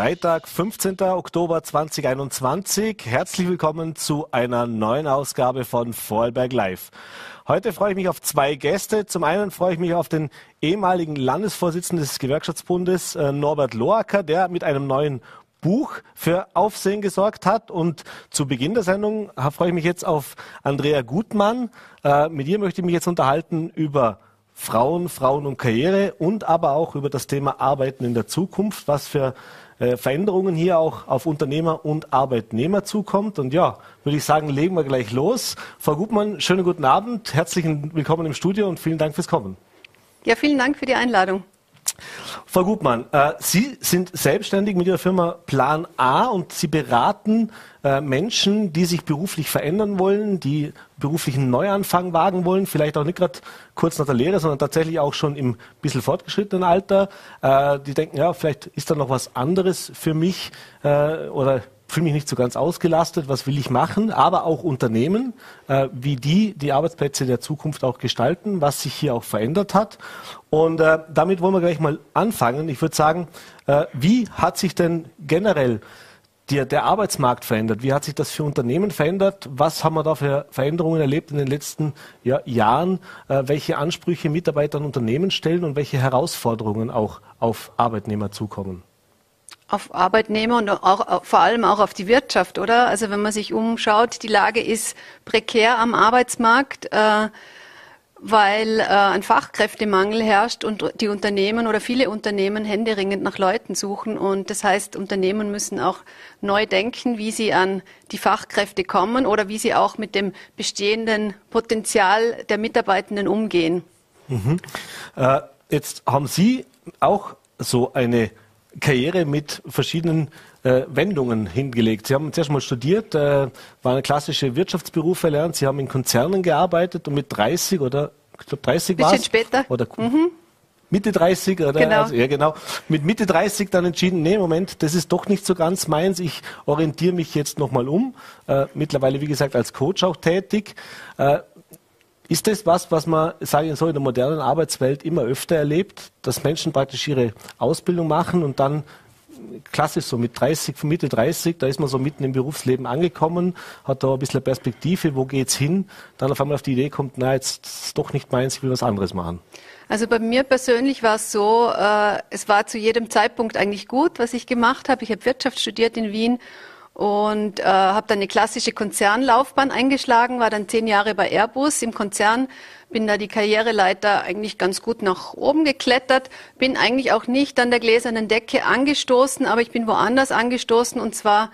Freitag, 15. Oktober 2021. Herzlich willkommen zu einer neuen Ausgabe von Vorarlberg Live. Heute freue ich mich auf zwei Gäste. Zum einen freue ich mich auf den ehemaligen Landesvorsitzenden des Gewerkschaftsbundes, äh, Norbert Loacker, der mit einem neuen Buch für Aufsehen gesorgt hat. Und zu Beginn der Sendung freue ich mich jetzt auf Andrea Gutmann. Äh, mit ihr möchte ich mich jetzt unterhalten über Frauen, Frauen und Karriere und aber auch über das Thema Arbeiten in der Zukunft, was für äh, Veränderungen hier auch auf Unternehmer und Arbeitnehmer zukommt. Und ja, würde ich sagen, legen wir gleich los. Frau Gutmann, schönen guten Abend, herzlichen Willkommen im Studio und vielen Dank fürs Kommen. Ja, vielen Dank für die Einladung. Frau Gutmann, äh, Sie sind selbstständig mit Ihrer Firma Plan A und Sie beraten äh, Menschen, die sich beruflich verändern wollen, die beruflichen Neuanfang wagen wollen, vielleicht auch nicht gerade kurz nach der Lehre, sondern tatsächlich auch schon im bisschen fortgeschrittenen Alter. Äh, die denken, ja, vielleicht ist da noch was anderes für mich äh, oder fühle mich nicht so ganz ausgelastet, was will ich machen, aber auch Unternehmen, äh, wie die die Arbeitsplätze der Zukunft auch gestalten, was sich hier auch verändert hat. Und äh, damit wollen wir gleich mal anfangen. Ich würde sagen, äh, wie hat sich denn generell der, der Arbeitsmarkt verändert? Wie hat sich das für Unternehmen verändert? Was haben wir da für Veränderungen erlebt in den letzten ja, Jahren? Äh, welche Ansprüche Mitarbeiter und Unternehmen stellen und welche Herausforderungen auch auf Arbeitnehmer zukommen? Auf Arbeitnehmer und auch, vor allem auch auf die Wirtschaft, oder? Also wenn man sich umschaut, die Lage ist prekär am Arbeitsmarkt. Äh, weil äh, ein Fachkräftemangel herrscht und die Unternehmen oder viele Unternehmen händeringend nach Leuten suchen. Und das heißt, Unternehmen müssen auch neu denken, wie sie an die Fachkräfte kommen oder wie sie auch mit dem bestehenden Potenzial der Mitarbeitenden umgehen. Mhm. Äh, jetzt haben Sie auch so eine Karriere mit verschiedenen äh, Wendungen hingelegt. Sie haben zuerst mal studiert, äh, waren klassische Wirtschaftsberufe erlernt, Sie haben in Konzernen gearbeitet und mit 30 oder ich glaube 30 war Bisschen später. Oder mhm. Mitte 30 oder genau. Also, ja genau. Mit Mitte 30 dann entschieden, nee, Moment, das ist doch nicht so ganz meins. Ich orientiere mich jetzt nochmal um. Äh, mittlerweile, wie gesagt, als Coach auch tätig. Äh, ist das was, was man, sage ich so, in der modernen Arbeitswelt immer öfter erlebt, dass Menschen praktisch ihre Ausbildung machen und dann klassisch so mit 30, Mitte 30, da ist man so mitten im Berufsleben angekommen, hat da ein bisschen Perspektive, wo geht's hin, dann auf einmal auf die Idee kommt, na, jetzt ist doch nicht meins, ich will was anderes machen. Also bei mir persönlich war es so, äh, es war zu jedem Zeitpunkt eigentlich gut, was ich gemacht habe. Ich habe Wirtschaft studiert in Wien und äh, habe dann eine klassische Konzernlaufbahn eingeschlagen, war dann zehn Jahre bei Airbus im Konzern bin da die Karriereleiter eigentlich ganz gut nach oben geklettert, bin eigentlich auch nicht an der gläsernen Decke angestoßen, aber ich bin woanders angestoßen und zwar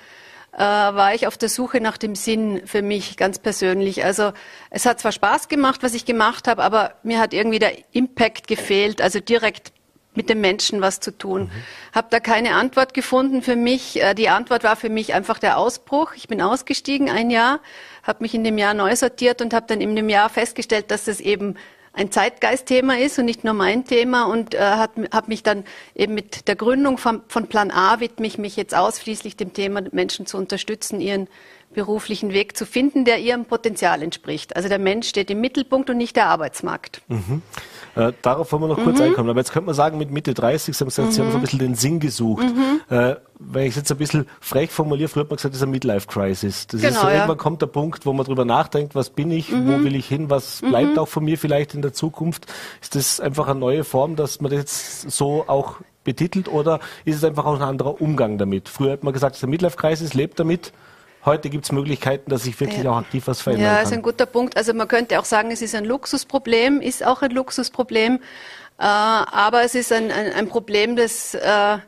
äh, war ich auf der Suche nach dem Sinn für mich ganz persönlich. Also es hat zwar Spaß gemacht, was ich gemacht habe, aber mir hat irgendwie der Impact gefehlt, also direkt mit dem Menschen was zu tun. Mhm. Habe da keine Antwort gefunden für mich. Äh, die Antwort war für mich einfach der Ausbruch. Ich bin ausgestiegen ein Jahr, habe mich in dem Jahr neu sortiert und habe dann in dem Jahr festgestellt, dass das eben ein Zeitgeistthema ist und nicht nur mein Thema und äh, habe mich dann eben mit der Gründung von, von Plan A widme ich mich jetzt ausschließlich dem Thema, Menschen zu unterstützen, ihren beruflichen Weg zu finden, der ihrem Potenzial entspricht. Also der Mensch steht im Mittelpunkt und nicht der Arbeitsmarkt. Mhm. Äh, darauf wollen wir noch kurz mhm. einkommen. Aber jetzt könnte man sagen, mit Mitte 30, Sie haben gesagt, mhm. Sie haben so ein bisschen den Sinn gesucht. Mhm. Äh, wenn ich es jetzt ein bisschen frech formuliere, früher hat man gesagt, das ist eine Midlife-Crisis. Das genau, ist so, ja. irgendwann kommt der Punkt, wo man darüber nachdenkt, was bin ich, wo mhm. will ich hin, was bleibt mhm. auch von mir vielleicht in der Zukunft. Ist das einfach eine neue Form, dass man das jetzt so auch betitelt oder ist es einfach auch ein anderer Umgang damit? Früher hat man gesagt, es ist eine Midlife-Crisis, lebt damit. Heute gibt es Möglichkeiten, dass sich wirklich ja. auch aktiv was verändern ja, kann. Ja, ist ein guter Punkt. Also man könnte auch sagen, es ist ein Luxusproblem, ist auch ein Luxusproblem, äh, aber es ist ein, ein, ein Problem, das äh,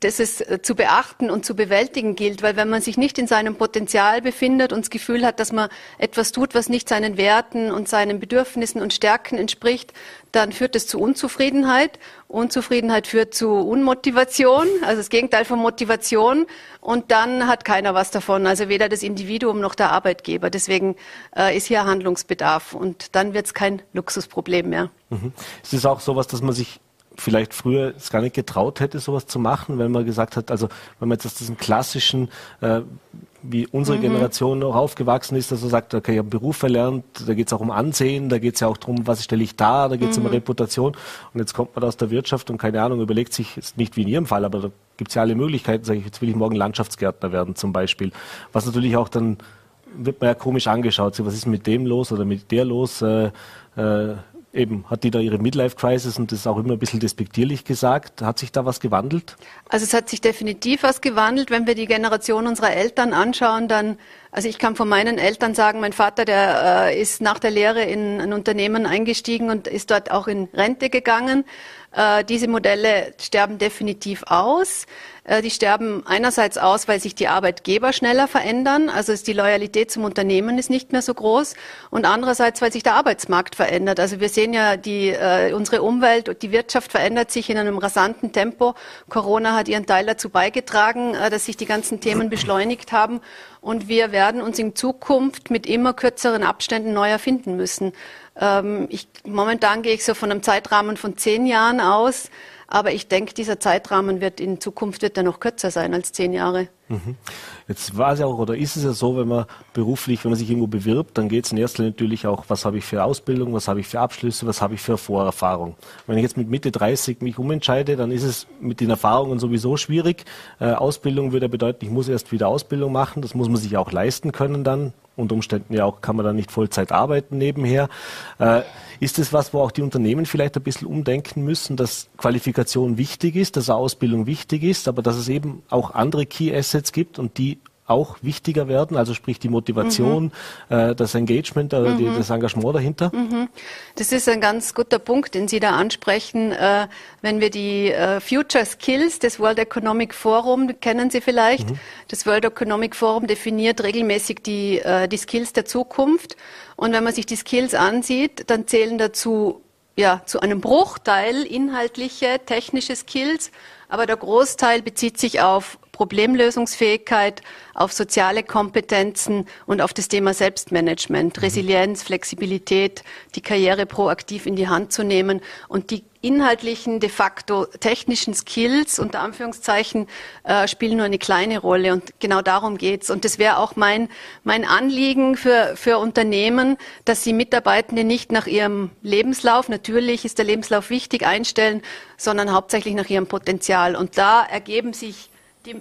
das es äh, zu beachten und zu bewältigen gilt, weil wenn man sich nicht in seinem Potenzial befindet und das Gefühl hat, dass man etwas tut, was nicht seinen Werten und seinen Bedürfnissen und Stärken entspricht, dann führt es zu Unzufriedenheit. Unzufriedenheit führt zu Unmotivation, also das Gegenteil von Motivation. Und dann hat keiner was davon, also weder das Individuum noch der Arbeitgeber. Deswegen äh, ist hier Handlungsbedarf und dann wird es kein Luxusproblem mehr. Mhm. Es ist auch sowas, dass man sich vielleicht früher es gar nicht getraut hätte, sowas zu machen, wenn man gesagt hat, also wenn man jetzt aus diesem klassischen äh, wie unsere mhm. Generation noch aufgewachsen ist, dass er sagt, okay, ich habe einen Beruf verlernt, da geht es auch um Ansehen, da geht es ja auch darum, was stelle ich da, da geht es mhm. um Reputation. Und jetzt kommt man aus der Wirtschaft und keine Ahnung, überlegt sich, ist nicht wie in Ihrem Fall, aber da gibt es ja alle Möglichkeiten, sage ich, jetzt will ich morgen Landschaftsgärtner werden zum Beispiel. Was natürlich auch dann wird man ja komisch angeschaut, was ist mit dem los oder mit der los? Äh, äh, eben, hat die da ihre Midlife-Crisis und das ist auch immer ein bisschen despektierlich gesagt. Hat sich da was gewandelt? Also es hat sich definitiv was gewandelt. Wenn wir die Generation unserer Eltern anschauen, dann, also ich kann von meinen Eltern sagen, mein Vater, der äh, ist nach der Lehre in ein Unternehmen eingestiegen und ist dort auch in Rente gegangen. Äh, diese Modelle sterben definitiv aus. Äh, die sterben einerseits aus, weil sich die Arbeitgeber schneller verändern, also ist die Loyalität zum Unternehmen ist nicht mehr so groß, und andererseits, weil sich der Arbeitsmarkt verändert. Also wir sehen ja, die, äh, unsere Umwelt und die Wirtschaft verändert sich in einem rasanten Tempo. Corona hat ihren Teil dazu beigetragen, äh, dass sich die ganzen Themen beschleunigt haben. Und wir werden uns in Zukunft mit immer kürzeren Abständen neu erfinden müssen. Ähm, ich, momentan gehe ich so von einem Zeitrahmen von zehn Jahren aus. Aber ich denke, dieser Zeitrahmen wird in Zukunft wird er noch kürzer sein als zehn Jahre. Mhm. Jetzt war es ja auch oder ist es ja so, wenn man beruflich, wenn man sich irgendwo bewirbt, dann geht es in erster Linie natürlich auch, was habe ich für Ausbildung, was habe ich für Abschlüsse, was habe ich für Vorerfahrung. Wenn ich jetzt mit Mitte 30 mich umentscheide, dann ist es mit den Erfahrungen sowieso schwierig. Äh, Ausbildung würde bedeuten, ich muss erst wieder Ausbildung machen, das muss man sich auch leisten können dann. Unter Umständen ja auch kann man dann nicht Vollzeit arbeiten nebenher. Äh, ist das was, wo auch die Unternehmen vielleicht ein bisschen umdenken müssen, dass Qualifikation wichtig ist, dass Ausbildung wichtig ist, aber dass es eben auch andere Key Assets gibt und die auch wichtiger werden, also sprich die Motivation, mhm. äh, das Engagement, äh, mhm. die, das Engagement dahinter? Mhm. Das ist ein ganz guter Punkt, den Sie da ansprechen. Äh, wenn wir die äh, Future Skills des World Economic Forum, kennen Sie vielleicht, mhm. das World Economic Forum definiert regelmäßig die, äh, die Skills der Zukunft. Und wenn man sich die Skills ansieht, dann zählen dazu ja, zu einem Bruchteil inhaltliche, technische Skills, aber der Großteil bezieht sich auf Problemlösungsfähigkeit, auf soziale Kompetenzen und auf das Thema Selbstmanagement, mhm. Resilienz, Flexibilität, die Karriere proaktiv in die Hand zu nehmen und die inhaltlichen, de facto technischen Skills unter Anführungszeichen äh, spielen nur eine kleine Rolle und genau darum geht's. Und das wäre auch mein, mein Anliegen für, für Unternehmen, dass sie Mitarbeitende nicht nach ihrem Lebenslauf, natürlich ist der Lebenslauf wichtig, einstellen, sondern hauptsächlich nach ihrem Potenzial. Und da ergeben sich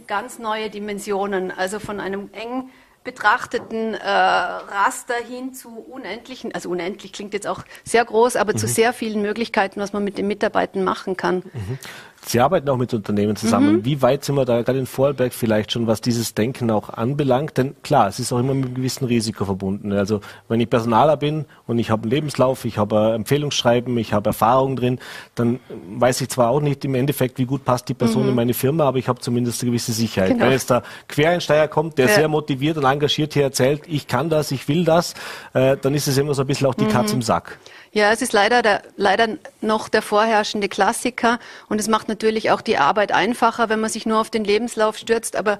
ganz neue Dimensionen, also von einem eng betrachteten äh, Raster hin zu unendlichen, also unendlich klingt jetzt auch sehr groß, aber mhm. zu sehr vielen Möglichkeiten, was man mit den Mitarbeitern machen kann. Mhm. Sie arbeiten auch mit Unternehmen zusammen. Mhm. Wie weit sind wir da gerade in Vorarlberg vielleicht schon, was dieses Denken auch anbelangt? Denn klar, es ist auch immer mit einem gewissen Risiko verbunden. Also wenn ich Personaler bin und ich habe einen Lebenslauf, ich habe Empfehlungsschreiben, ich habe Erfahrung drin, dann weiß ich zwar auch nicht im Endeffekt, wie gut passt die Person mhm. in meine Firma, aber ich habe zumindest eine gewisse Sicherheit. Genau. Wenn jetzt da Quereinsteiger kommt, der ja. sehr motiviert und engagiert hier erzählt, ich kann das, ich will das, äh, dann ist es immer so ein bisschen auch die mhm. Katz im Sack. Ja, es ist leider, der, leider noch der vorherrschende Klassiker und es macht natürlich auch die Arbeit einfacher, wenn man sich nur auf den Lebenslauf stürzt. Aber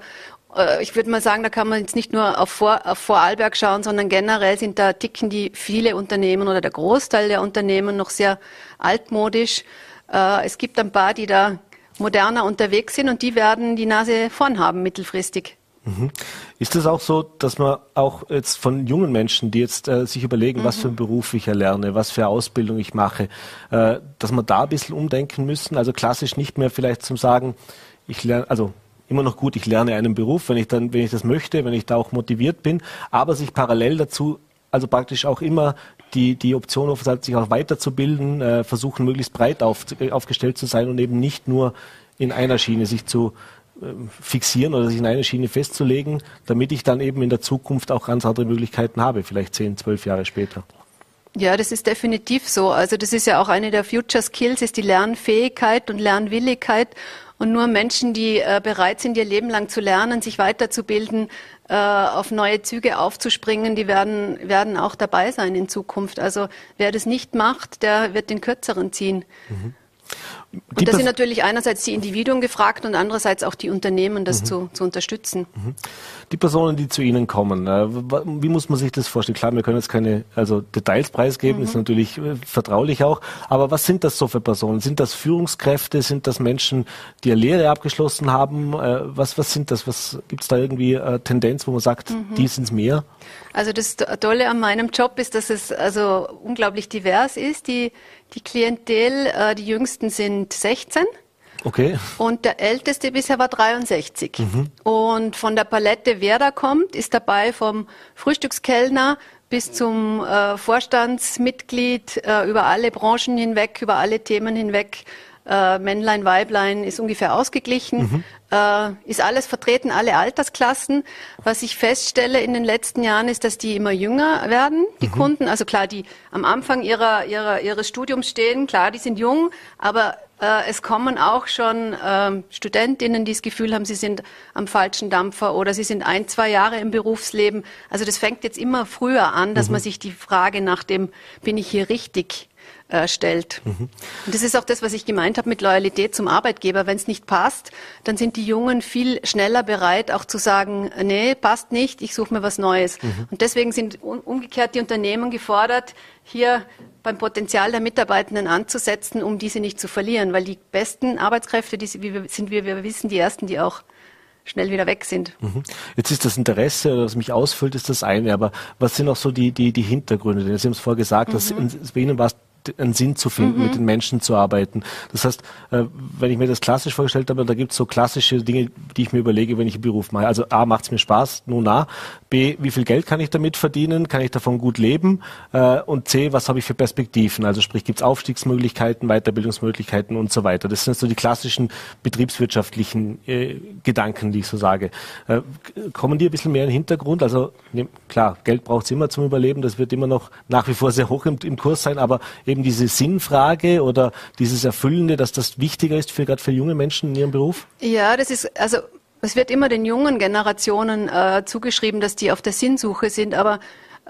äh, ich würde mal sagen, da kann man jetzt nicht nur auf, Vor, auf Vorarlberg schauen, sondern generell sind da Ticken die viele Unternehmen oder der Großteil der Unternehmen noch sehr altmodisch. Äh, es gibt ein paar, die da moderner unterwegs sind und die werden die Nase vorn haben mittelfristig. Mhm. Ist es auch so, dass man auch jetzt von jungen Menschen, die jetzt äh, sich überlegen, mhm. was für einen Beruf ich erlerne, was für Ausbildung ich mache, äh, dass man da ein bisschen umdenken müssen? Also klassisch nicht mehr vielleicht zum Sagen, ich lerne, also immer noch gut, ich lerne einen Beruf, wenn ich dann, wenn ich das möchte, wenn ich da auch motiviert bin, aber sich parallel dazu also praktisch auch immer die, die Option auf, sich auch weiterzubilden, äh, versuchen möglichst breit auf, aufgestellt zu sein und eben nicht nur in einer Schiene sich zu, fixieren oder sich in eine Schiene festzulegen, damit ich dann eben in der Zukunft auch ganz andere Möglichkeiten habe, vielleicht zehn, zwölf Jahre später. Ja, das ist definitiv so. Also das ist ja auch eine der Future Skills, ist die Lernfähigkeit und Lernwilligkeit. Und nur Menschen, die äh, bereit sind, ihr Leben lang zu lernen, sich weiterzubilden, äh, auf neue Züge aufzuspringen, die werden, werden auch dabei sein in Zukunft. Also wer das nicht macht, der wird den kürzeren ziehen. Mhm. Und da sind natürlich einerseits die Individuen gefragt und andererseits auch die Unternehmen, das mhm. zu, zu unterstützen. Mhm. Die Personen, die zu Ihnen kommen, äh, wie muss man sich das vorstellen? Klar, wir können jetzt keine also Details preisgeben, mhm. ist natürlich äh, vertraulich auch. Aber was sind das so für Personen? Sind das Führungskräfte? Sind das Menschen, die eine Lehre abgeschlossen haben? Äh, was, was sind das? Was gibt es da irgendwie äh, Tendenz, wo man sagt, mhm. die sind es mehr? Also das Tolle an meinem Job ist, dass es also unglaublich divers ist. Die, die Klientel, äh, die Jüngsten sind 16. Okay. Und der älteste bisher war 63. Mhm. Und von der Palette, wer da kommt, ist dabei vom Frühstückskellner bis zum äh, Vorstandsmitglied äh, über alle Branchen hinweg, über alle Themen hinweg. Äh, Männlein, Weiblein ist ungefähr ausgeglichen. Mhm äh, ist alles vertreten, alle Altersklassen. Was ich feststelle in den letzten Jahren ist, dass die immer jünger werden, die mhm. Kunden. Also klar, die am Anfang ihrer, ihrer, ihres Studiums stehen, klar, die sind jung, aber äh, es kommen auch schon äh, Studentinnen, die das Gefühl haben, sie sind am falschen Dampfer oder sie sind ein, zwei Jahre im Berufsleben. Also das fängt jetzt immer früher an, dass mhm. man sich die Frage nach dem, bin ich hier richtig äh, stellt. Mhm. Und das ist auch das, was ich gemeint habe mit Loyalität zum Arbeitgeber. Wenn es nicht passt, dann sind die Jungen viel schneller bereit, auch zu sagen, nee, passt nicht, ich suche mir was Neues. Mhm. Und deswegen sind umgekehrt die Unternehmen gefordert, hier beim Potenzial der Mitarbeitenden anzusetzen, um diese nicht zu verlieren, weil die besten Arbeitskräfte die sind, wie wir wissen, die ersten, die auch schnell wieder weg sind. Mhm. Jetzt ist das Interesse, das mich ausfüllt, ist das eine, aber was sind auch so die, die, die Hintergründe? Sie haben es vorher gesagt, mhm. dass bei Ihnen war es einen Sinn zu finden, mhm. mit den Menschen zu arbeiten. Das heißt, äh, wenn ich mir das klassisch vorgestellt habe, da gibt es so klassische Dinge, die ich mir überlege, wenn ich einen Beruf mache. Also A, macht es mir Spaß, nun A. B, wie viel Geld kann ich damit verdienen? Kann ich davon gut leben? Äh, und C, was habe ich für Perspektiven? Also sprich, gibt es Aufstiegsmöglichkeiten, Weiterbildungsmöglichkeiten und so weiter. Das sind so die klassischen betriebswirtschaftlichen äh, Gedanken, die ich so sage. Äh, kommen die ein bisschen mehr in den Hintergrund? Also ne, klar, Geld braucht es immer zum Überleben, das wird immer noch nach wie vor sehr hoch im, im Kurs sein, aber eben diese Sinnfrage oder dieses Erfüllende, dass das wichtiger ist für gerade für junge Menschen in ihrem Beruf? Ja, das ist also es wird immer den jungen Generationen äh, zugeschrieben, dass die auf der Sinnsuche sind, aber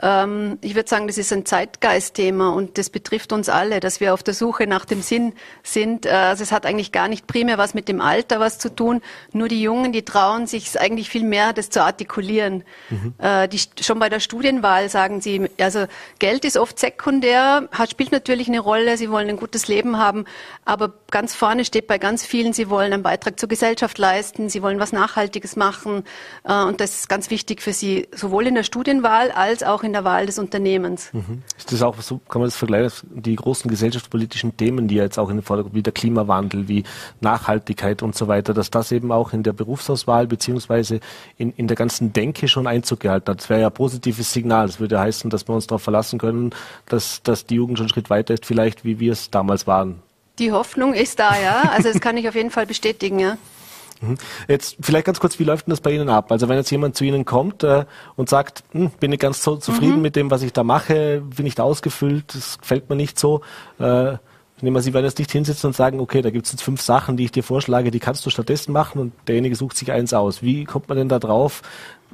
ähm, ich würde sagen, das ist ein Zeitgeistthema und das betrifft uns alle, dass wir auf der Suche nach dem Sinn sind. Äh, also es hat eigentlich gar nicht primär was mit dem Alter was zu tun. Nur die Jungen, die trauen sich eigentlich viel mehr, das zu artikulieren. Mhm. Äh, die, schon bei der Studienwahl sagen sie, also Geld ist oft sekundär, hat, spielt natürlich eine Rolle. Sie wollen ein gutes Leben haben, aber ganz vorne steht bei ganz vielen, sie wollen einen Beitrag zur Gesellschaft leisten, sie wollen was Nachhaltiges machen äh, und das ist ganz wichtig für sie, sowohl in der Studienwahl als auch in in der Wahl des Unternehmens. Mhm. Ist das auch so, kann man das vergleichen, die großen gesellschaftspolitischen Themen, die jetzt auch in den Vordergrund, wie der Klimawandel, wie Nachhaltigkeit und so weiter, dass das eben auch in der Berufsauswahl beziehungsweise in, in der ganzen Denke schon Einzug gehalten hat. Das wäre ja ein positives Signal. Das würde heißen, dass wir uns darauf verlassen können, dass, dass die Jugend schon einen Schritt weiter ist, vielleicht wie wir es damals waren. Die Hoffnung ist da, ja. Also das kann ich auf jeden Fall bestätigen, ja. Mhm. Jetzt vielleicht ganz kurz, wie läuft denn das bei Ihnen ab? Also wenn jetzt jemand zu Ihnen kommt äh, und sagt, hm, bin ich ganz so zufrieden mhm. mit dem, was ich da mache, bin ich da ausgefüllt, das gefällt mir nicht so. Äh, nehmen wir, Sie werden jetzt nicht hinsetzen und sagen, okay, da gibt es jetzt fünf Sachen, die ich dir vorschlage, die kannst du stattdessen machen und derjenige sucht sich eins aus. Wie kommt man denn da drauf,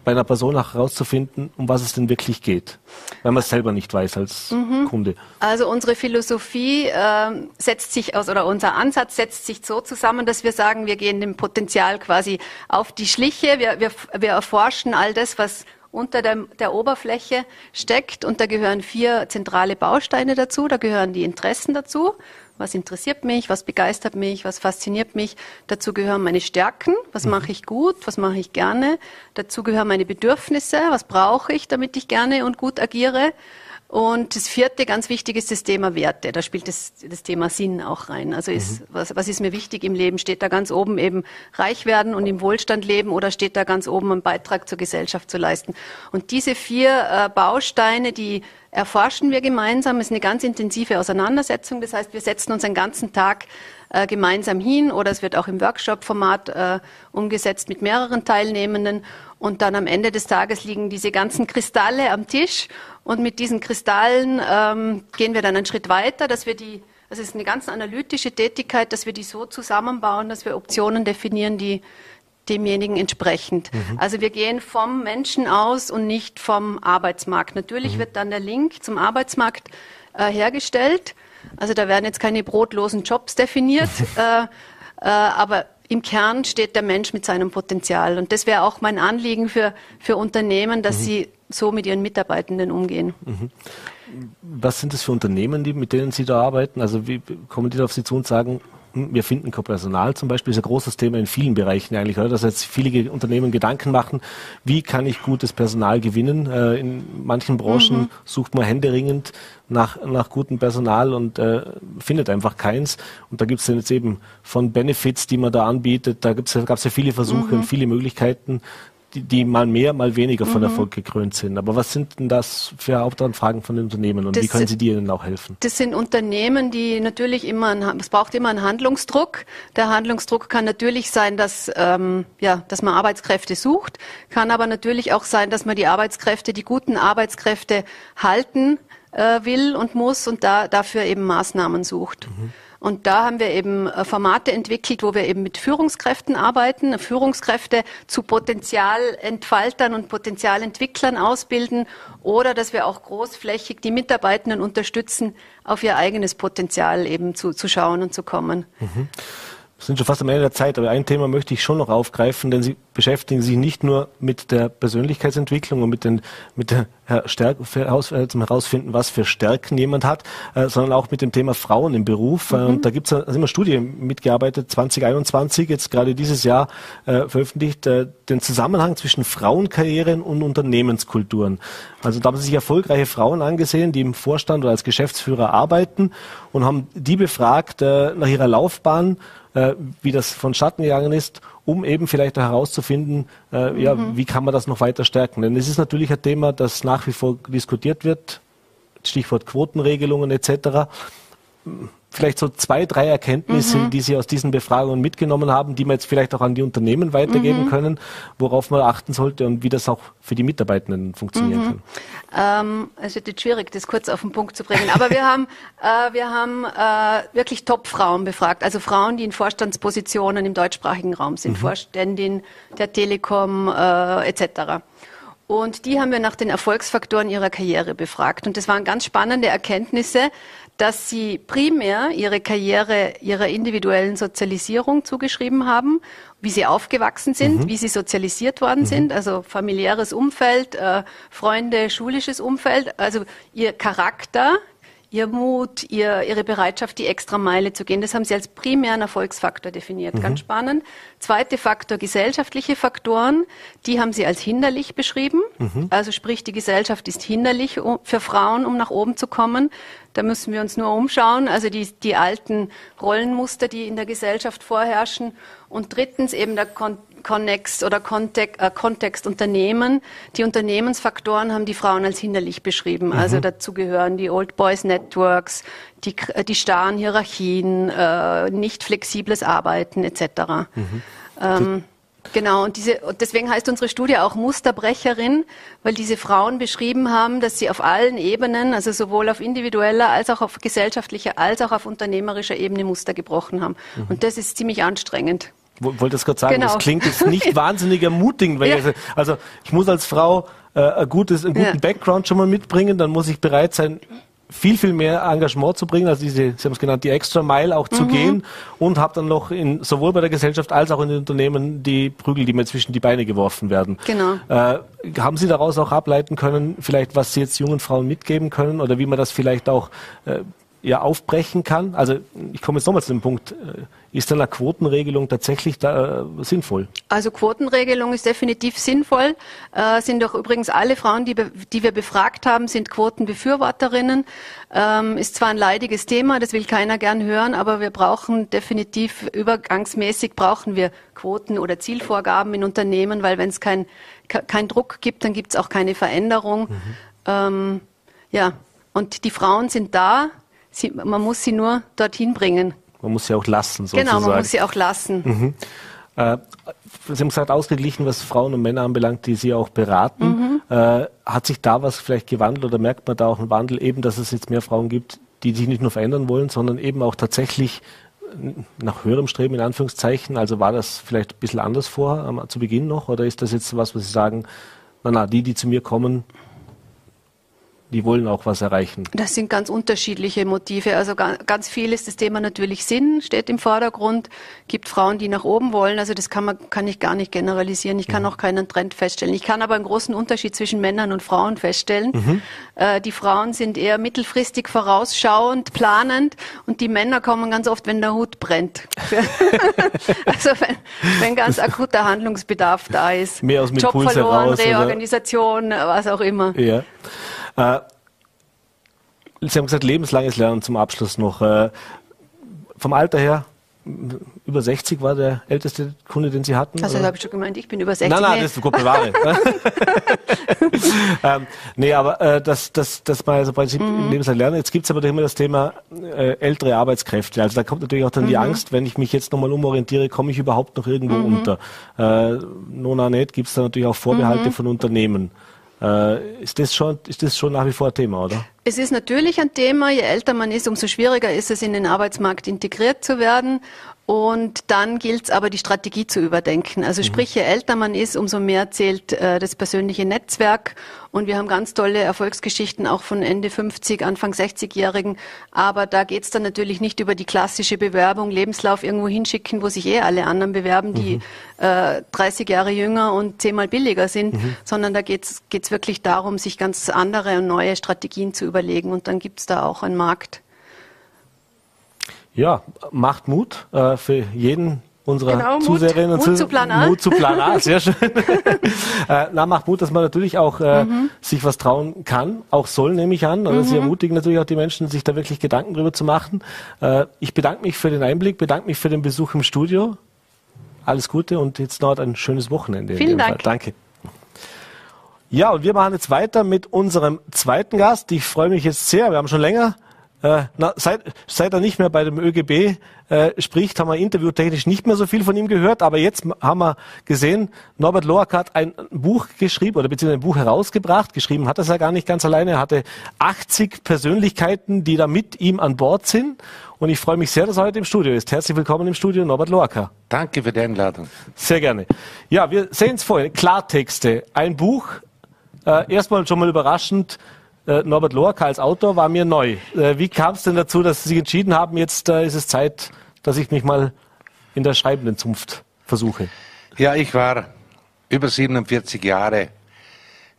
bei einer Person auch herauszufinden, um was es denn wirklich geht, wenn man es selber nicht weiß als mhm. Kunde. Also unsere Philosophie äh, setzt sich aus oder unser Ansatz setzt sich so zusammen, dass wir sagen, wir gehen dem Potenzial quasi auf die Schliche. Wir, wir, wir erforschen all das, was unter der, der Oberfläche steckt und da gehören vier zentrale Bausteine dazu. Da gehören die Interessen dazu was interessiert mich, was begeistert mich, was fasziniert mich. Dazu gehören meine Stärken, was mhm. mache ich gut, was mache ich gerne. Dazu gehören meine Bedürfnisse, was brauche ich, damit ich gerne und gut agiere. Und das vierte, ganz wichtig, ist das Thema Werte. Da spielt das, das Thema Sinn auch rein. Also ist, mhm. was, was ist mir wichtig im Leben? Steht da ganz oben eben reich werden und im Wohlstand leben oder steht da ganz oben einen Beitrag zur Gesellschaft zu leisten? Und diese vier äh, Bausteine, die erforschen wir gemeinsam. Es ist eine ganz intensive Auseinandersetzung. Das heißt, wir setzen uns einen ganzen Tag äh, gemeinsam hin oder es wird auch im Workshop-Format äh, umgesetzt mit mehreren Teilnehmenden. Und dann am Ende des Tages liegen diese ganzen Kristalle am Tisch und mit diesen Kristallen ähm, gehen wir dann einen Schritt weiter, dass wir die, das ist eine ganz analytische Tätigkeit, dass wir die so zusammenbauen, dass wir Optionen definieren, die demjenigen entsprechend. Mhm. Also wir gehen vom Menschen aus und nicht vom Arbeitsmarkt. Natürlich mhm. wird dann der Link zum Arbeitsmarkt äh, hergestellt. Also da werden jetzt keine brotlosen Jobs definiert, äh, äh, aber im Kern steht der Mensch mit seinem Potenzial. Und das wäre auch mein Anliegen für, für Unternehmen, dass mhm. sie so mit ihren Mitarbeitenden umgehen. Mhm. Was sind das für Unternehmen, die, mit denen Sie da arbeiten? Also wie kommen die auf Sie zu und sagen, wir finden kein Personal zum Beispiel, ist ein großes Thema in vielen Bereichen eigentlich, oder? Dass jetzt viele Unternehmen Gedanken machen, wie kann ich gutes Personal gewinnen? Äh, in manchen Branchen mhm. sucht man händeringend nach, nach gutem Personal und äh, findet einfach keins. Und da gibt es dann jetzt eben von Benefits, die man da anbietet, da gab es ja viele Versuche mhm. und viele Möglichkeiten, die, die mal mehr, mal weniger von mhm. Erfolg gekrönt sind. Aber was sind denn das für Hauptanfragen von den Unternehmen und das wie können Sie denen auch helfen? Das sind Unternehmen, die natürlich immer, ein, es braucht immer einen Handlungsdruck. Der Handlungsdruck kann natürlich sein, dass, ähm, ja, dass man Arbeitskräfte sucht, kann aber natürlich auch sein, dass man die Arbeitskräfte, die guten Arbeitskräfte halten äh, will und muss und da, dafür eben Maßnahmen sucht. Mhm. Und da haben wir eben äh, Formate entwickelt, wo wir eben mit Führungskräften arbeiten, Führungskräfte zu Potenzialentfaltern und Potenzialentwicklern ausbilden oder dass wir auch großflächig die Mitarbeitenden unterstützen, auf ihr eigenes Potenzial eben zu, zu schauen und zu kommen. Mhm sind schon fast am Ende der Zeit, aber ein Thema möchte ich schon noch aufgreifen, denn Sie beschäftigen sich nicht nur mit der Persönlichkeitsentwicklung und mit, den, mit der Stärke, äh, zum herausfinden, was für Stärken jemand hat, äh, sondern auch mit dem Thema Frauen im Beruf. Äh, mhm. Und da gibt es also immer Studien mitgearbeitet, 2021, jetzt gerade dieses Jahr äh, veröffentlicht, äh, den Zusammenhang zwischen Frauenkarrieren und Unternehmenskulturen. Also da haben sich erfolgreiche Frauen angesehen, die im Vorstand oder als Geschäftsführer arbeiten und haben die befragt äh, nach ihrer Laufbahn, äh, wie das vonstatten gegangen ist, um eben vielleicht herauszufinden, äh, mhm. ja, wie kann man das noch weiter stärken. Denn es ist natürlich ein Thema, das nach wie vor diskutiert wird, Stichwort Quotenregelungen etc vielleicht so zwei, drei Erkenntnisse, mhm. die Sie aus diesen Befragungen mitgenommen haben, die man jetzt vielleicht auch an die Unternehmen weitergeben mhm. können, worauf man achten sollte und wie das auch für die Mitarbeitenden funktionieren mhm. kann? Ähm, es wird jetzt schwierig, das kurz auf den Punkt zu bringen. Aber wir haben, äh, wir haben äh, wirklich Top-Frauen befragt, also Frauen, die in Vorstandspositionen im deutschsprachigen Raum sind, mhm. Vorständin der Telekom äh, etc. Und die haben wir nach den Erfolgsfaktoren ihrer Karriere befragt. Und das waren ganz spannende Erkenntnisse, dass sie primär ihre Karriere ihrer individuellen Sozialisierung zugeschrieben haben, wie sie aufgewachsen sind, mhm. wie sie sozialisiert worden mhm. sind, also familiäres Umfeld, äh, Freunde, schulisches Umfeld, also ihr Charakter, ihr Mut, ihr, ihre Bereitschaft, die extra Meile zu gehen. Das haben sie als primären Erfolgsfaktor definiert. Mhm. Ganz spannend. Zweite Faktor, gesellschaftliche Faktoren. Die haben sie als hinderlich beschrieben. Mhm. Also sprich, die Gesellschaft ist hinderlich für Frauen, um nach oben zu kommen. Da müssen wir uns nur umschauen. Also die, die alten Rollenmuster, die in der Gesellschaft vorherrschen. Und drittens eben der Kon Connext oder Kontext, äh, Kontext Unternehmen. Die Unternehmensfaktoren haben die Frauen als hinderlich beschrieben. Mhm. Also dazu gehören die Old Boys Networks, die, äh, die starren Hierarchien, äh, nicht flexibles Arbeiten etc. Mhm. Ähm, Genau, und diese, deswegen heißt unsere Studie auch Musterbrecherin, weil diese Frauen beschrieben haben, dass sie auf allen Ebenen, also sowohl auf individueller als auch auf gesellschaftlicher als auch auf unternehmerischer Ebene Muster gebrochen haben. Mhm. Und das ist ziemlich anstrengend wollte das gerade sagen, genau. das klingt jetzt nicht wahnsinnig ermutigend, weil ja. ich, also ich muss als Frau äh, ein gutes, einen guten ja. Background schon mal mitbringen, dann muss ich bereit sein, viel, viel mehr Engagement zu bringen, also diese, Sie haben es genannt, die extra Mile auch zu mhm. gehen und habe dann noch in, sowohl bei der Gesellschaft als auch in den Unternehmen die Prügel, die mir zwischen die Beine geworfen werden. Genau. Äh, haben Sie daraus auch ableiten können, vielleicht was Sie jetzt jungen Frauen mitgeben können oder wie man das vielleicht auch äh, ja aufbrechen kann? Also ich komme jetzt nochmal zu dem Punkt, äh, ist eine Quotenregelung tatsächlich da, äh, sinnvoll? Also Quotenregelung ist definitiv sinnvoll. Äh, sind doch übrigens alle Frauen, die, die wir befragt haben, sind Quotenbefürworterinnen. Ähm, ist zwar ein leidiges Thema, das will keiner gern hören, aber wir brauchen definitiv übergangsmäßig brauchen wir Quoten oder Zielvorgaben in Unternehmen, weil wenn es kein, kein Druck gibt, dann gibt es auch keine Veränderung. Mhm. Ähm, ja, und die Frauen sind da, Sie, man muss sie nur dorthin bringen. Man muss sie auch lassen, sozusagen. Genau, man muss sie auch lassen. Mhm. Äh, sie haben gesagt, ausgeglichen, was Frauen und Männer anbelangt, die Sie auch beraten. Mhm. Äh, hat sich da was vielleicht gewandelt oder merkt man da auch einen Wandel, eben, dass es jetzt mehr Frauen gibt, die sich nicht nur verändern wollen, sondern eben auch tatsächlich nach höherem Streben in Anführungszeichen? Also war das vielleicht ein bisschen anders vor, zu Beginn noch? Oder ist das jetzt was, was Sie sagen, na, na, die, die zu mir kommen, die wollen auch was erreichen. Das sind ganz unterschiedliche Motive. Also ganz viel ist das Thema natürlich Sinn, steht im Vordergrund. Gibt Frauen, die nach oben wollen. Also das kann man, kann ich gar nicht generalisieren. Ich kann mhm. auch keinen Trend feststellen. Ich kann aber einen großen Unterschied zwischen Männern und Frauen feststellen. Mhm. Äh, die Frauen sind eher mittelfristig vorausschauend, planend und die Männer kommen ganz oft, wenn der Hut brennt. also wenn, wenn ganz akuter Handlungsbedarf da ist. Mehr aus Job verloren, heraus, Reorganisation, oder? was auch immer. Ja. Äh, Sie haben gesagt, lebenslanges Lernen zum Abschluss noch. Äh, vom Alter her, über 60 war der älteste Kunde, den Sie hatten? Also habe ich schon gemeint, ich bin über 60. Nein, nein, das ist Gott bewahre. ähm, nee, aber äh, das, das, das mal also Prinzip mhm. lebenslang lernen. Jetzt gibt es aber immer das Thema äh, ältere Arbeitskräfte. Also da kommt natürlich auch dann mhm. die Angst, wenn ich mich jetzt nochmal umorientiere, komme ich überhaupt noch irgendwo mhm. unter. Äh, Nona nicht, gibt es da natürlich auch Vorbehalte mhm. von Unternehmen. Äh, ist, das schon, ist das schon nach wie vor Thema, oder? Es ist natürlich ein Thema. Je älter man ist, umso schwieriger ist es, in den Arbeitsmarkt integriert zu werden. Und dann gilt es aber, die Strategie zu überdenken. Also mhm. sprich, je älter man ist, umso mehr zählt äh, das persönliche Netzwerk. Und wir haben ganz tolle Erfolgsgeschichten auch von Ende 50, Anfang 60-Jährigen. Aber da geht es dann natürlich nicht über die klassische Bewerbung, Lebenslauf irgendwo hinschicken, wo sich eh alle anderen bewerben, die mhm. äh, 30 Jahre jünger und zehnmal billiger sind, mhm. sondern da geht es wirklich darum, sich ganz andere und neue Strategien zu überlegen. Und dann gibt es da auch einen Markt. Ja, macht Mut äh, für jeden unserer genau, Zuseherinnen und Mut zu Plan A. Mut zu Plan A, sehr schön. äh, na, macht Mut, dass man natürlich auch äh, mhm. sich was trauen kann, auch soll, nehme ich an. Also mhm. sie ermutigen natürlich auch die Menschen, sich da wirklich Gedanken drüber zu machen. Äh, ich bedanke mich für den Einblick, bedanke mich für den Besuch im Studio. Alles Gute und jetzt noch ein schönes Wochenende. Vielen Dank. Fall. Danke. Ja, und wir machen jetzt weiter mit unserem zweiten Gast. Ich freue mich jetzt sehr. Wir haben schon länger äh, na, seit, seit er nicht mehr bei dem ÖGB äh, spricht, haben wir interviewtechnisch nicht mehr so viel von ihm gehört, aber jetzt haben wir gesehen, Norbert Loack hat ein Buch geschrieben oder beziehungsweise ein Buch herausgebracht. Geschrieben hat er es ja gar nicht ganz alleine. Er hatte 80 Persönlichkeiten, die da mit ihm an Bord sind. Und ich freue mich sehr, dass er heute im Studio ist. Herzlich willkommen im Studio, Norbert Loacker. Danke für die Einladung. Sehr gerne. Ja, wir sehen es vorhin. Klartexte. Ein Buch, äh, erstmal schon mal überraschend, äh, Norbert Loacker als Autor war mir neu. Äh, wie kam es denn dazu, dass Sie sich entschieden haben, jetzt äh, ist es Zeit, dass ich mich mal in der schreibenden Zunft versuche? Ja, ich war über 47 Jahre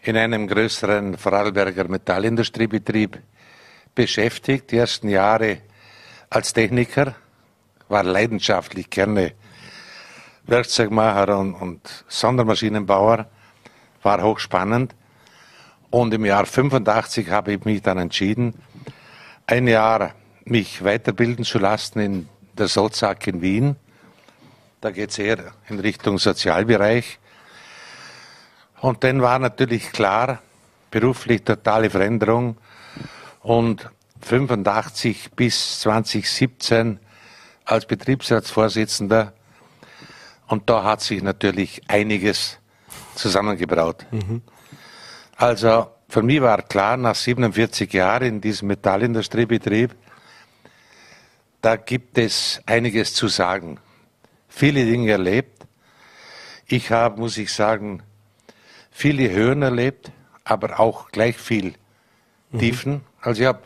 in einem größeren Vorarlberger Metallindustriebetrieb beschäftigt. Die ersten Jahre als Techniker, war leidenschaftlich gerne Werkzeugmacher und, und Sondermaschinenbauer, war hochspannend. Und im Jahr 85 habe ich mich dann entschieden, ein Jahr mich weiterbilden zu lassen in der Sozak in Wien. Da geht es eher in Richtung Sozialbereich. Und dann war natürlich klar, beruflich totale Veränderung. Und 85 bis 2017 als Betriebsratsvorsitzender. Und da hat sich natürlich einiges zusammengebraut. Mhm. Also für mich war klar, nach 47 Jahren in diesem Metallindustriebetrieb, da gibt es einiges zu sagen. Viele Dinge erlebt. Ich habe, muss ich sagen, viele Höhen erlebt, aber auch gleich viel mhm. Tiefen. Also ich habe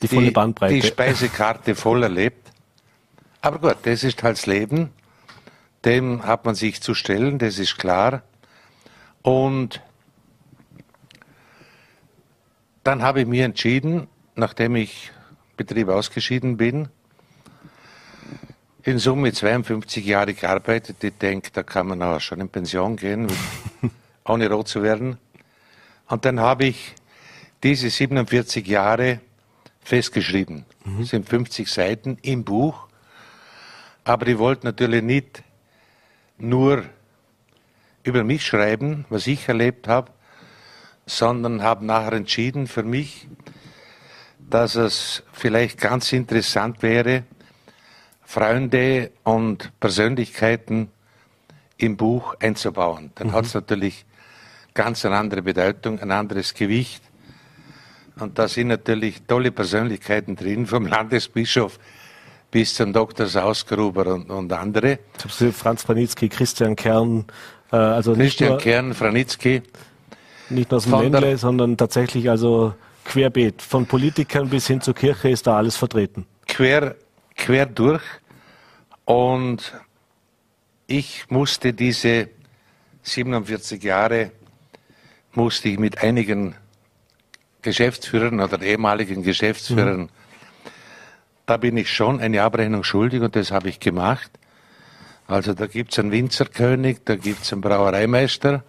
die, die, Bandbreite. die Speisekarte voll erlebt. Aber gut, das ist halt das Leben. Dem hat man sich zu stellen, das ist klar. Und dann habe ich mir entschieden, nachdem ich Betrieb ausgeschieden bin, in Summe 52 Jahre gearbeitet. Ich denke, da kann man auch schon in Pension gehen, ohne rot zu werden. Und dann habe ich diese 47 Jahre festgeschrieben. Mhm. Das sind 50 Seiten im Buch. Aber ich wollte natürlich nicht nur über mich schreiben, was ich erlebt habe, sondern habe nachher entschieden für mich, dass es vielleicht ganz interessant wäre, Freunde und Persönlichkeiten im Buch einzubauen. Dann mhm. hat es natürlich ganz eine andere Bedeutung, ein anderes Gewicht. Und da sind natürlich tolle Persönlichkeiten drin, vom Landesbischof bis zum Dr. Sausgruber und, und andere. Franz Panitzky, Christian Kern, äh, also Christian nicht nur, Kern, Franitzky. Nicht nur aus dem Ländle, sondern tatsächlich also querbeet. Von Politikern bis hin zur Kirche ist da alles vertreten. Quer, quer durch. Und ich musste diese 47 Jahre, musste ich mit einigen Geschäftsführern oder ehemaligen Geschäftsführern, mhm. da bin ich schon eine Abrechnung schuldig und das habe ich gemacht. Also da gibt es einen Winzerkönig, da gibt es einen Brauereimeister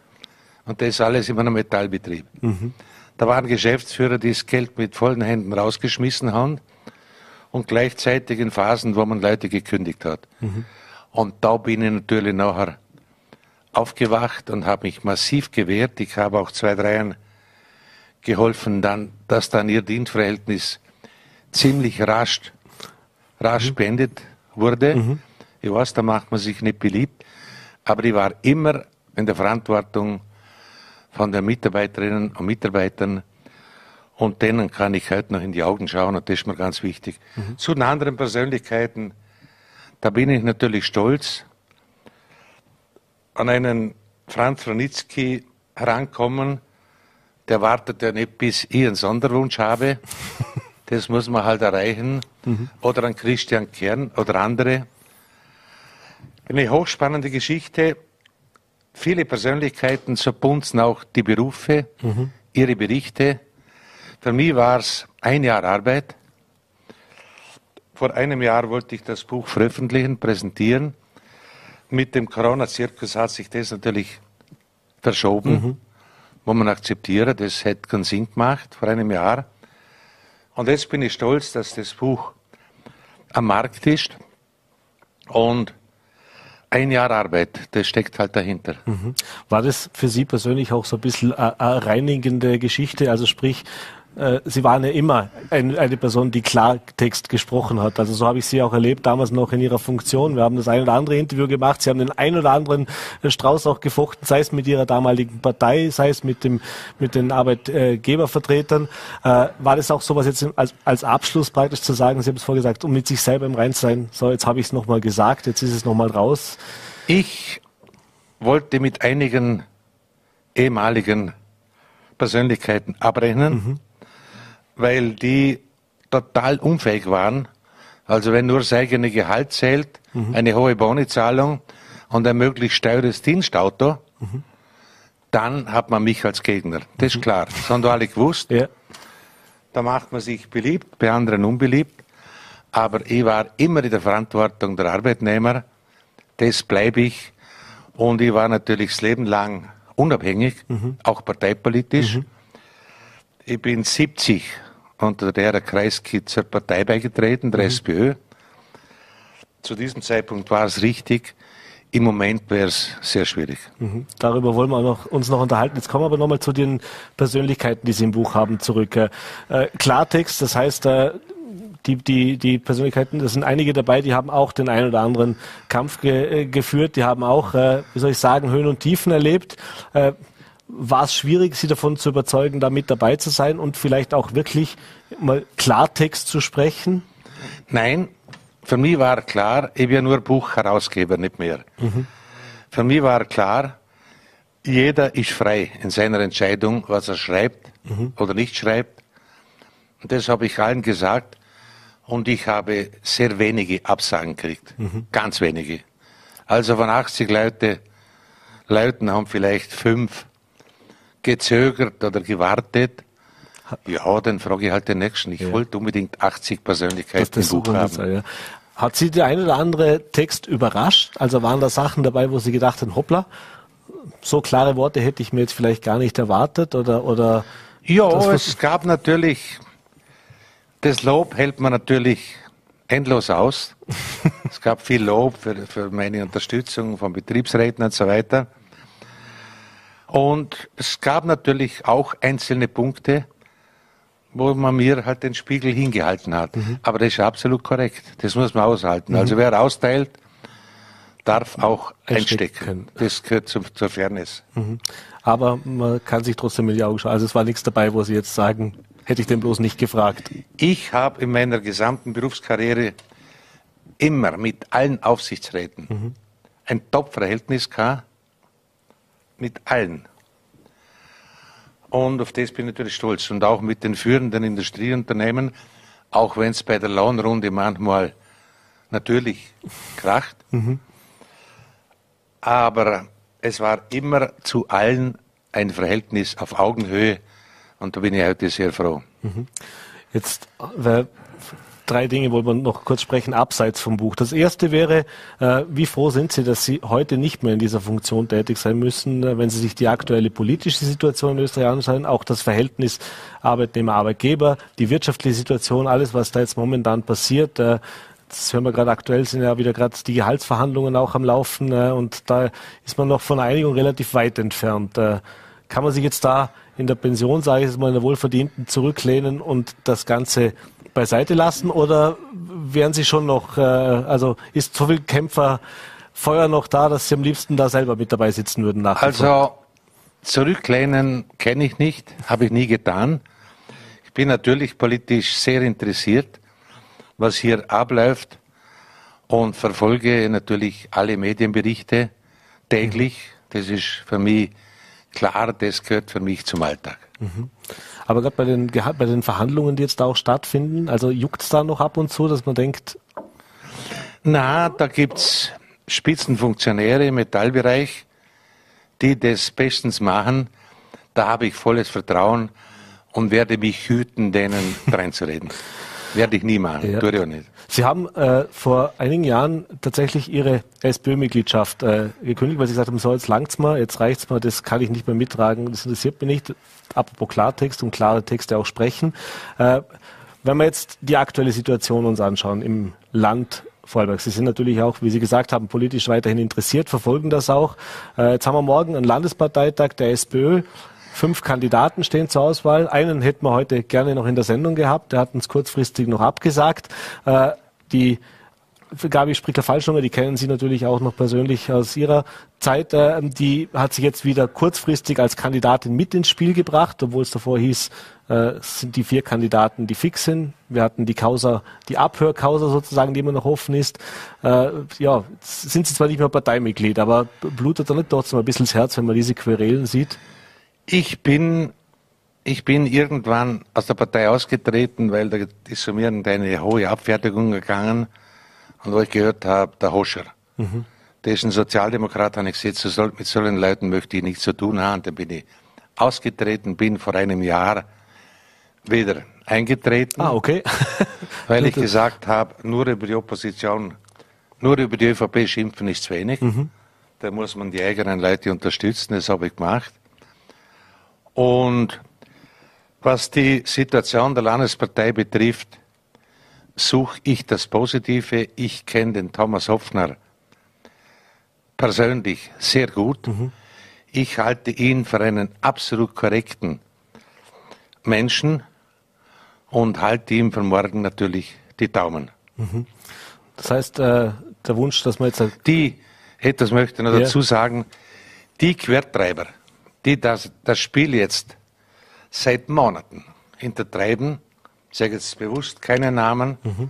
und das alles in einem Metallbetrieb. Mhm. Da waren Geschäftsführer, die das Geld mit vollen Händen rausgeschmissen haben und gleichzeitig in Phasen, wo man Leute gekündigt hat. Mhm. Und da bin ich natürlich nachher aufgewacht und habe mich massiv gewehrt. Ich habe auch zwei, dreien geholfen, dann, dass dann ihr Dienstverhältnis ziemlich rasch, rasch mhm. beendet wurde. Mhm. Ich weiß, da macht man sich nicht beliebt, aber ich war immer in der Verantwortung von den Mitarbeiterinnen und Mitarbeitern und denen kann ich heute noch in die Augen schauen und das ist mir ganz wichtig. Mhm. Zu den anderen Persönlichkeiten, da bin ich natürlich stolz, an einen Franz Franitzky herankommen, der wartet ja nicht, bis ich einen Sonderwunsch habe. Das muss man halt erreichen. Mhm. Oder an Christian Kern oder andere. Eine hochspannende Geschichte. Viele Persönlichkeiten, so bunzen auch die Berufe, mhm. ihre Berichte. Für mich war es ein Jahr Arbeit. Vor einem Jahr wollte ich das Buch veröffentlichen, präsentieren. Mit dem Corona-Zirkus hat sich das natürlich verschoben. Mhm wo man akzeptieren, das hätte keinen Sinn gemacht vor einem Jahr. Und jetzt bin ich stolz, dass das Buch am Markt ist und ein Jahr Arbeit, das steckt halt dahinter. Mhm. War das für Sie persönlich auch so ein bisschen eine reinigende Geschichte? Also sprich, äh, Sie waren ja immer ein, eine Person, die Klartext gesprochen hat. Also so habe ich Sie auch erlebt, damals noch in Ihrer Funktion. Wir haben das ein oder andere Interview gemacht. Sie haben den ein oder anderen Strauß auch gefochten, sei es mit Ihrer damaligen Partei, sei es mit, dem, mit den Arbeitgebervertretern. Äh, war das auch sowas jetzt als, als Abschluss praktisch zu sagen, Sie haben es vorgesagt, um mit sich selber im Rein zu sein, so jetzt habe ich es nochmal gesagt, jetzt ist es nochmal raus. Ich wollte mit einigen ehemaligen Persönlichkeiten abrechnen. Mhm weil die total unfähig waren. Also wenn nur das eigene Gehalt zählt, mhm. eine hohe Bonizahlung und ein möglichst teures Dienstauto, mhm. dann hat man mich als Gegner. Das mhm. ist klar. Das haben alle gewusst. Ja. Da macht man sich beliebt, bei anderen unbeliebt. Aber ich war immer in der Verantwortung der Arbeitnehmer. Das bleibe ich. Und ich war natürlich das Leben lang unabhängig, mhm. auch parteipolitisch. Mhm. Ich bin 70 unter der Kreisky zur Partei beigetreten, der mhm. SPÖ. Zu diesem Zeitpunkt war es richtig. Im Moment wäre es sehr schwierig. Mhm. Darüber wollen wir noch, uns noch unterhalten. Jetzt kommen wir aber nochmal zu den Persönlichkeiten, die Sie im Buch haben, zurück. Äh, Klartext, das heißt, äh, die, die, die Persönlichkeiten, das sind einige dabei, die haben auch den einen oder anderen Kampf ge, äh, geführt, die haben auch, äh, wie soll ich sagen, Höhen und Tiefen erlebt. Äh, war es schwierig, Sie davon zu überzeugen, da mit dabei zu sein und vielleicht auch wirklich mal Klartext zu sprechen? Nein, für mich war klar, ich bin ja nur Buchherausgeber, nicht mehr. Mhm. Für mich war klar, jeder ist frei in seiner Entscheidung, was er schreibt mhm. oder nicht schreibt. Und das habe ich allen gesagt. Und ich habe sehr wenige Absagen gekriegt. Mhm. Ganz wenige. Also von 80 Leute, Leuten haben vielleicht fünf gezögert oder gewartet. Ja, dann frage ich halt den nächsten. Ich ja. wollte unbedingt 80 Persönlichkeiten im Buch haben. Sein, ja. Hat Sie der ein oder andere Text überrascht? Also waren da Sachen dabei, wo Sie gedacht haben, hoppla, so klare Worte hätte ich mir jetzt vielleicht gar nicht erwartet oder, oder? Ja, das, es gab natürlich, das Lob hält man natürlich endlos aus. es gab viel Lob für, für meine Unterstützung von Betriebsräten und so weiter. Und es gab natürlich auch einzelne Punkte, wo man mir halt den Spiegel hingehalten hat. Mhm. Aber das ist absolut korrekt. Das muss man aushalten. Also mhm. Also wer austeilt, darf auch einstecken. Das gehört zum, zur Fairness. Mhm. Aber man kann sich trotzdem in die Augen schauen. Also es war nichts dabei, wo Sie jetzt sagen, hätte ich den bloß nicht gefragt. Ich habe in meiner gesamten Berufskarriere immer mit allen Aufsichtsräten mhm. ein Top-Verhältnis gehabt, mit allen. Und auf das bin ich natürlich stolz. Und auch mit den führenden Industrieunternehmen, auch wenn es bei der Lohnrunde manchmal natürlich kracht. Mhm. Aber es war immer zu allen ein Verhältnis auf Augenhöhe und da bin ich heute sehr froh. Mhm. Jetzt, weil drei Dinge wollen wir noch kurz sprechen, abseits vom Buch. Das erste wäre, äh, wie froh sind Sie, dass Sie heute nicht mehr in dieser Funktion tätig sein müssen, äh, wenn Sie sich die aktuelle politische Situation in Österreich anschauen, auch das Verhältnis Arbeitnehmer-Arbeitgeber, die wirtschaftliche Situation, alles, was da jetzt momentan passiert. Äh, das hören wir gerade aktuell, sind ja wieder gerade die Gehaltsverhandlungen auch am Laufen äh, und da ist man noch von Einigung relativ weit entfernt. Äh, kann man sich jetzt da in der Pension, sage ich es mal, in der Wohlverdienten zurücklehnen und das Ganze beiseite lassen oder wären Sie schon noch, äh, also ist so viel Kämpferfeuer noch da, dass Sie am liebsten da selber mit dabei sitzen würden? Nach also zurücklehnen kenne ich nicht, habe ich nie getan. Ich bin natürlich politisch sehr interessiert, was hier abläuft und verfolge natürlich alle Medienberichte täglich. Das ist für mich klar, das gehört für mich zum Alltag. Mhm. Aber gerade bei den, bei den Verhandlungen, die jetzt da auch stattfinden, also juckt es da noch ab und zu, dass man denkt? Na, da gibt es Spitzenfunktionäre im Metallbereich, die das bestens machen. Da habe ich volles Vertrauen und werde mich hüten, denen reinzureden. Werde ich nie machen, ja. tue ich auch nicht. Sie haben äh, vor einigen Jahren tatsächlich Ihre SPÖ-Mitgliedschaft äh, gekündigt, weil Sie gesagt haben, so jetzt langt's mal, jetzt reicht's mal, das kann ich nicht mehr mittragen, das interessiert mich nicht. Apropos Klartext und klare Texte auch sprechen. Äh, wenn wir jetzt die aktuelle Situation uns anschauen im Land Vorarlberg. Sie sind natürlich auch, wie Sie gesagt haben, politisch weiterhin interessiert, verfolgen das auch. Äh, jetzt haben wir morgen einen Landesparteitag der SPÖ. Fünf Kandidaten stehen zur Auswahl. Einen hätten wir heute gerne noch in der Sendung gehabt. Der hat uns kurzfristig noch abgesagt. Äh, die Gabi Spricker-Fallschunger, die kennen Sie natürlich auch noch persönlich aus Ihrer Zeit. Äh, die hat sich jetzt wieder kurzfristig als Kandidatin mit ins Spiel gebracht, obwohl es davor hieß, äh, es sind die vier Kandidaten, die fix sind. Wir hatten die Causa, die Abhörkausa sozusagen, die immer noch offen ist. Äh, ja, sind Sie zwar nicht mehr Parteimitglied, aber blutet da nicht trotzdem ein bisschen das Herz, wenn man diese Querelen sieht? Ich bin, ich bin irgendwann aus der Partei ausgetreten, weil da ist zu mir eine hohe Abfertigung gegangen. Und wo ich gehört habe, der Hoscher, mhm. der ist ein Sozialdemokrat, habe ich gesagt, so soll, mit solchen Leuten möchte ich nichts zu tun haben. Dann bin ich ausgetreten, bin vor einem Jahr wieder eingetreten. Ah, okay. weil ich gesagt habe, nur über die Opposition, nur über die ÖVP schimpfen ist zu wenig. Mhm. Da muss man die eigenen Leute unterstützen, das habe ich gemacht. Und was die Situation der Landespartei betrifft, suche ich das Positive. Ich kenne den Thomas Hoffner persönlich sehr gut. Mhm. Ich halte ihn für einen absolut korrekten Menschen und halte ihm für morgen natürlich die Daumen. Mhm. Das heißt, äh, der Wunsch, dass man jetzt... Die, etwas möchte ich noch ja. dazu sagen, die Quertreiber, die das, das Spiel jetzt seit Monaten hintertreiben, ich sage jetzt bewusst keine Namen, mhm.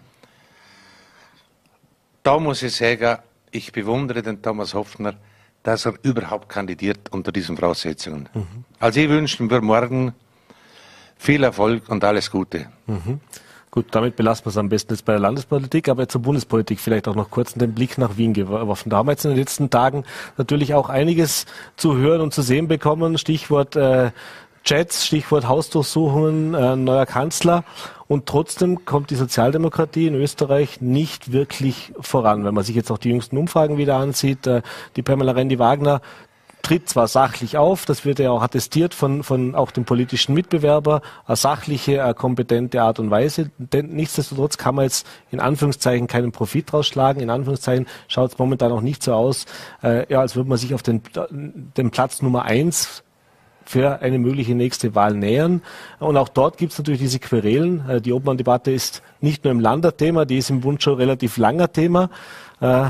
da muss ich sagen, ich bewundere den Thomas Hoffner, dass er überhaupt kandidiert unter diesen Voraussetzungen. Mhm. Also ich wünsche für morgen viel Erfolg und alles Gute. Mhm. Gut, damit belassen wir es am besten jetzt bei der Landespolitik, aber zur Bundespolitik vielleicht auch noch kurz den Blick nach Wien geworfen. Da haben wir jetzt in den letzten Tagen natürlich auch einiges zu hören und zu sehen bekommen. Stichwort äh, Chats, Stichwort Hausdurchsuchungen, äh, neuer Kanzler. Und trotzdem kommt die Sozialdemokratie in Österreich nicht wirklich voran. Wenn man sich jetzt auch die jüngsten Umfragen wieder ansieht, äh, die Pamela Rendi-Wagner tritt zwar sachlich auf, das wird ja auch attestiert von, von auch dem politischen Mitbewerber, eine sachliche, eine kompetente Art und Weise. Denn nichtsdestotrotz kann man jetzt in Anführungszeichen keinen Profit rausschlagen. In Anführungszeichen schaut es momentan auch nicht so aus, äh, ja, als würde man sich auf den, den Platz Nummer eins für eine mögliche nächste Wahl nähern. Und auch dort gibt es natürlich diese Querelen. Äh, die Obmann-Debatte ist nicht nur im Land ein Thema, die ist im Bund schon relativ langer Thema. Äh,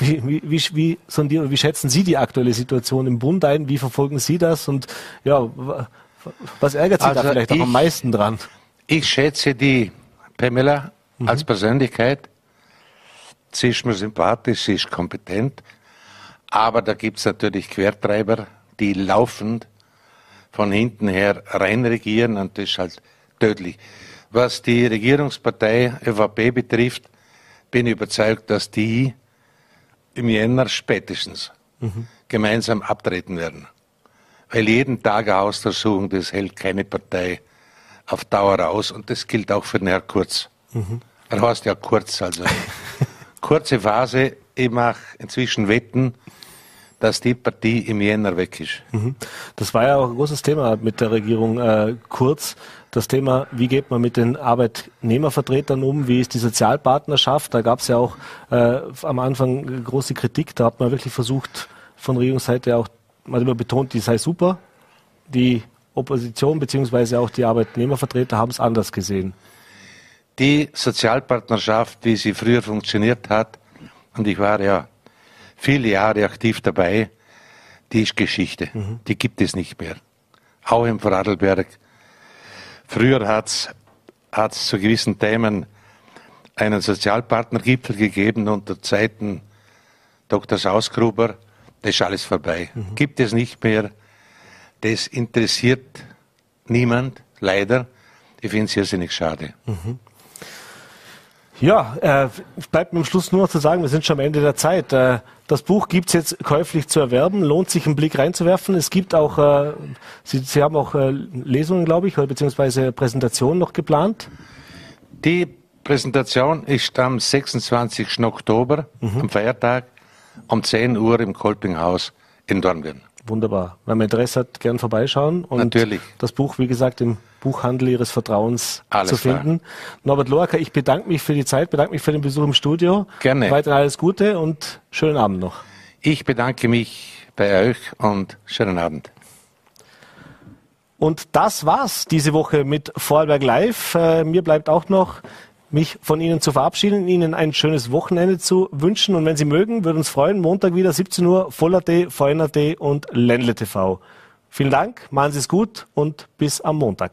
wie, wie, wie, sondieren, wie schätzen Sie die aktuelle Situation im Bund ein? Wie verfolgen Sie das? Und ja, was ärgert Sie also da vielleicht ich, auch am meisten dran? Ich schätze die Pamela mhm. als Persönlichkeit. Sie ist mir sympathisch, sie ist kompetent, aber da gibt es natürlich Quertreiber, die laufend von hinten her reinregieren und das ist halt tödlich. Was die Regierungspartei ÖVP betrifft, bin ich überzeugt, dass die im Jänner spätestens mhm. gemeinsam abtreten werden. Weil jeden Tag eine Hausdurchsuchung, das hält keine Partei auf Dauer aus und das gilt auch für den Herrn Kurz. Mhm. Er heißt ja Kurz, also kurze Phase. Ich mache inzwischen Wetten, dass die Partie im Jänner weg ist. Mhm. Das war ja auch ein großes Thema mit der Regierung äh, Kurz. Das Thema, wie geht man mit den Arbeitnehmervertretern um, wie ist die Sozialpartnerschaft? Da gab es ja auch äh, am Anfang große Kritik. Da hat man wirklich versucht, von Regierungsseite auch, man hat immer betont, die sei super. Die Opposition bzw. auch die Arbeitnehmervertreter haben es anders gesehen. Die Sozialpartnerschaft, wie sie früher funktioniert hat, und ich war ja viele Jahre aktiv dabei, die ist Geschichte. Mhm. Die gibt es nicht mehr. Auch im Vorarlberg. Früher hat es zu gewissen Themen einen Sozialpartnergipfel gegeben unter Zeiten Dr. Sausgruber. Das ist alles vorbei. Mhm. Gibt es nicht mehr. Das interessiert niemand, leider. Ich finde es irrsinnig schade. Mhm. Ja, äh, bleibt mir am Schluss nur noch zu sagen, wir sind schon am Ende der Zeit. Äh, das Buch gibt es jetzt käuflich zu erwerben, lohnt sich einen Blick reinzuwerfen. Es gibt auch, äh, Sie, Sie haben auch äh, Lesungen, glaube ich, oder beziehungsweise Präsentationen noch geplant. Die Präsentation ist am 26. Oktober, mhm. am Feiertag, um 10 Uhr im Kolpinghaus in Dornbirn. Wunderbar. Wenn man Interesse hat, gern vorbeischauen. Und Natürlich. Das Buch, wie gesagt, im Buchhandel Ihres Vertrauens alles zu finden. Klar. Norbert Loacker, ich bedanke mich für die Zeit, bedanke mich für den Besuch im Studio. Gerne. Weiter alles Gute und schönen Abend noch. Ich bedanke mich bei euch und schönen Abend. Und das war's diese Woche mit Vorarlberg Live. Äh, mir bleibt auch noch mich von Ihnen zu verabschieden, Ihnen ein schönes Wochenende zu wünschen. Und wenn Sie mögen, würde uns freuen, Montag wieder 17 Uhr, Voller.at, VNAT und Ländle TV. Vielen Dank, machen Sie es gut und bis am Montag.